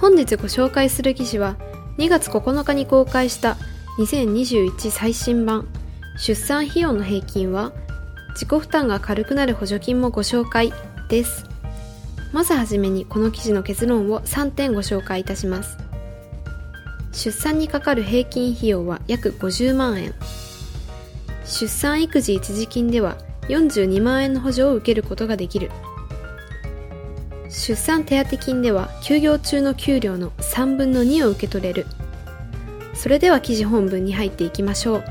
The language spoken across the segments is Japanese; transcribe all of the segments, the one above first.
本日ご紹介する記事は2月9日に公開した2021最新版出産費用の平均は自己負担が軽くなる補助金もご紹介です。まずはじめにこの記事の結論を3点ご紹介いたします。出産にかかる平均費用は約50万円。出産育児一時金では42万円の補助を受けることができる。出産手当金では休業中の給料の3分の2を受け取れる。それでは記事本文に入っていきましょう。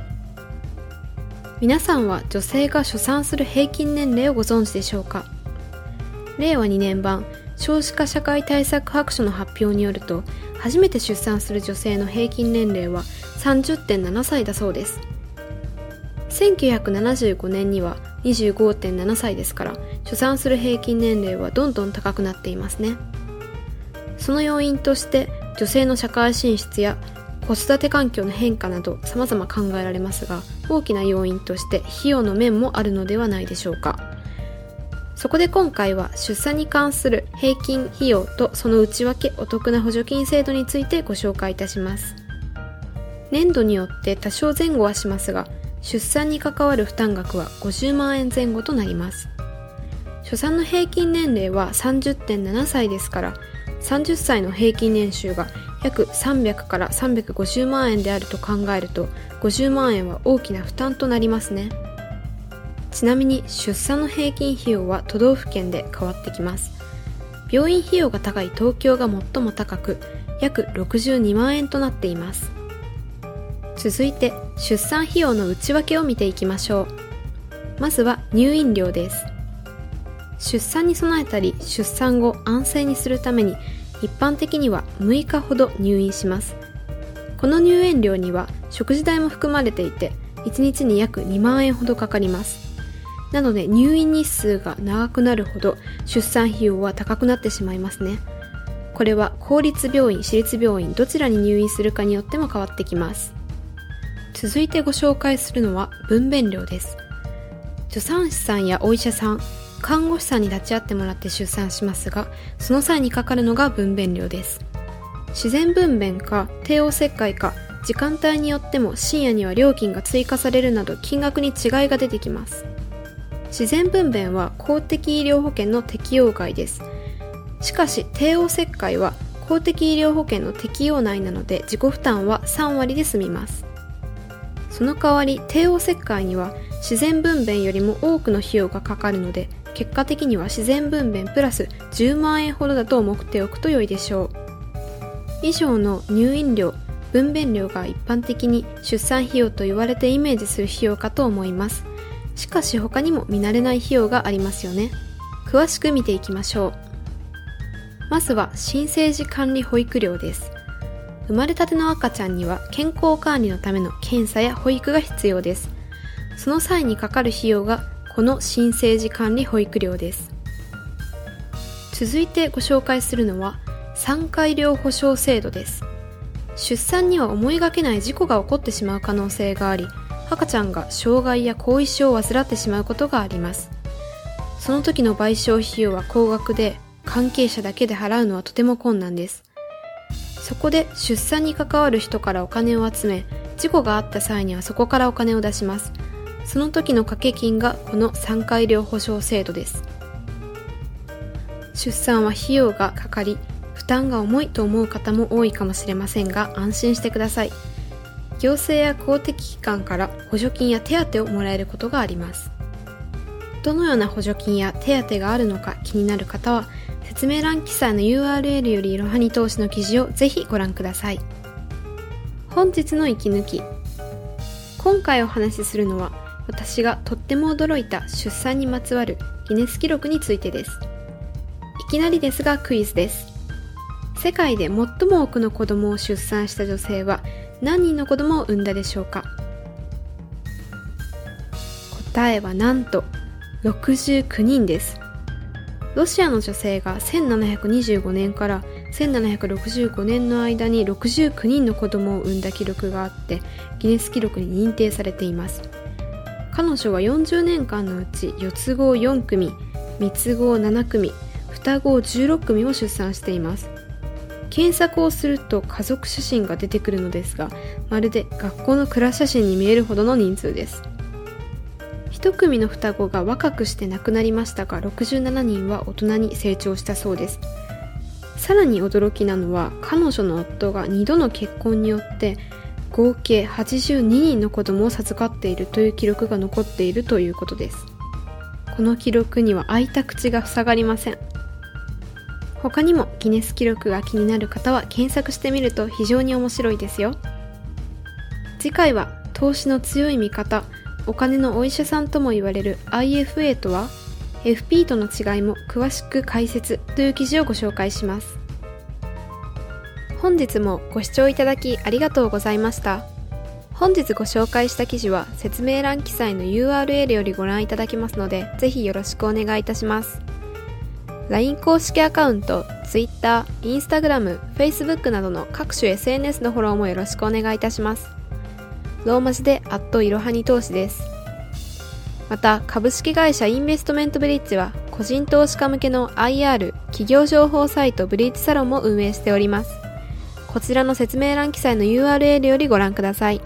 皆さんは女性が出産する平均年齢をご存知でしょうか？令和2年版少子化社会対策白書の発表によると初めて出産する女性の平均年齢は30.7歳だそうです。1975年には25.7歳ですから出産する平均年齢はどんどん高くなっていますね。その要因として女性の社会進出や子育て環境の変化など様々考えられますが大きな要因として費用の面もあるのではないでしょうか。そこで今回は出産に関する平均費用とその内訳お得な補助金制度についてご紹介いたします。年度によって多少前後はしますが出産に関わる負担額は50万円前後となります。初産の平均年齢は30.7歳ですから30歳の平均年収が約300から350万円であると考えると50万円は大きな負担となりますね。ちなみに出産の平均費用は都道府県で変わってきます。病院費用が高い東京が最も高く約62万円となっています。続いて出産費用の内訳を見ていきましょう。まずは入院料です。出産に備えたり出産後安静にするために一般的には6日ほど入院します。この入園料には食事代も含まれていて1日に約2万円ほどかかります。なので入院日数が長くなるほど出産費用は高くなってしまいますね。これは公立病院私立病院どちらに入院するかによっても変わってきます。続いてご紹介するのは分娩料です。助産師さんやお医者さん看護師さんに立ち会ってもらって出産しますがその際にかかるのが分娩料です。自然分娩か帝王切開か時間帯によっても深夜には料金が追加されるなど金額に違いが出てきます。自然分娩は公的医療保険の適用外です。しかし帝王切開は公的医療保険の適用内なので自己負担は3割で済みます。その代わり帝王切開には自然分娩よりも多くの費用がかかるので結果的には自然分娩プラス10万円ほどだと思っておくと良いでしょう。以上の入院料分娩料が一般的に出産費用と言われてイメージする費用かと思います。しかし他にも見慣れない費用がありますよね。詳しく見ていきましょう。まずは新生児管理保育料です。生まれたての赤ちゃんには健康管理のための検査や保育が必要です。その際にかかる費用がこの新生児管理保育料です。続いてご紹介するのは産科医療保障制度です。出産には思いがけない事故が起こってしまう可能性があり、赤ちゃんが障害や後遺症を患ってしまうことがあります。その時の賠償費用は高額で、関係者だけで払うのはとても困難です。そこで出産に関わる人からお金を集め事故があった際にはそこからお金を出します。その時の掛け金がこの産科医療保障制度です。出産は費用がかかり負担が重いと思う方も多いかもしれませんが安心してください。行政や公的機関から補助金や手当をもらえることがあります。どのような補助金や手当があるのか気になる方は説明欄記載の URL よりいろはに投資の記事をぜひご覧ください。本日の息抜き。今回お話しするのは私がとっても驚いた出産にまつわるギネス記録についてです。いきなりですがクイズです。世界で最も多くの子供を出産した女性は何人の子供を産んだでしょうか答えはなんと69人ですロシアの女性が1725年から1765年の間に69人の子供を産んだ記録があってギネス記録に認定されています。彼女は40年間のうち四つ子4組三つ子7組双子16組を出産しています。検索をすると家族写真が出てくるのですがまるで学校のクラス写真に見えるほどの人数です。1組の双子が若くして亡くなりましたが67人は大人に成長したそうです。さらに驚きなのは彼女の夫が2度の結婚によって合計82人の子供を授かっているという記録が残っているということです。この記録には開いた口が塞がりません。他にもギネス記録が気になる方は検索してみると非常に面白いですよ。次回は投資の強い味方お金のお医者さんとも言われる IFA とは FP との違いも詳しく解説という記事をご紹介します。本日もご視聴いただきありがとうございました。本日ご紹介した記事は説明欄記載の URL よりご覧いただけますのでぜひよろしくお願いいたします。LINE 公式アカウント Twitter、Instagram、Facebook などの各種 SNS のフォローもよろしくお願いいたします。ローマ字でアットいろはに投資ですまた株式会社インベストメントブリッジは個人投資家向けの IR 企業情報サイトブリッジサロンも運営しておりますこちらの説明欄記載の URL よりご覧ください。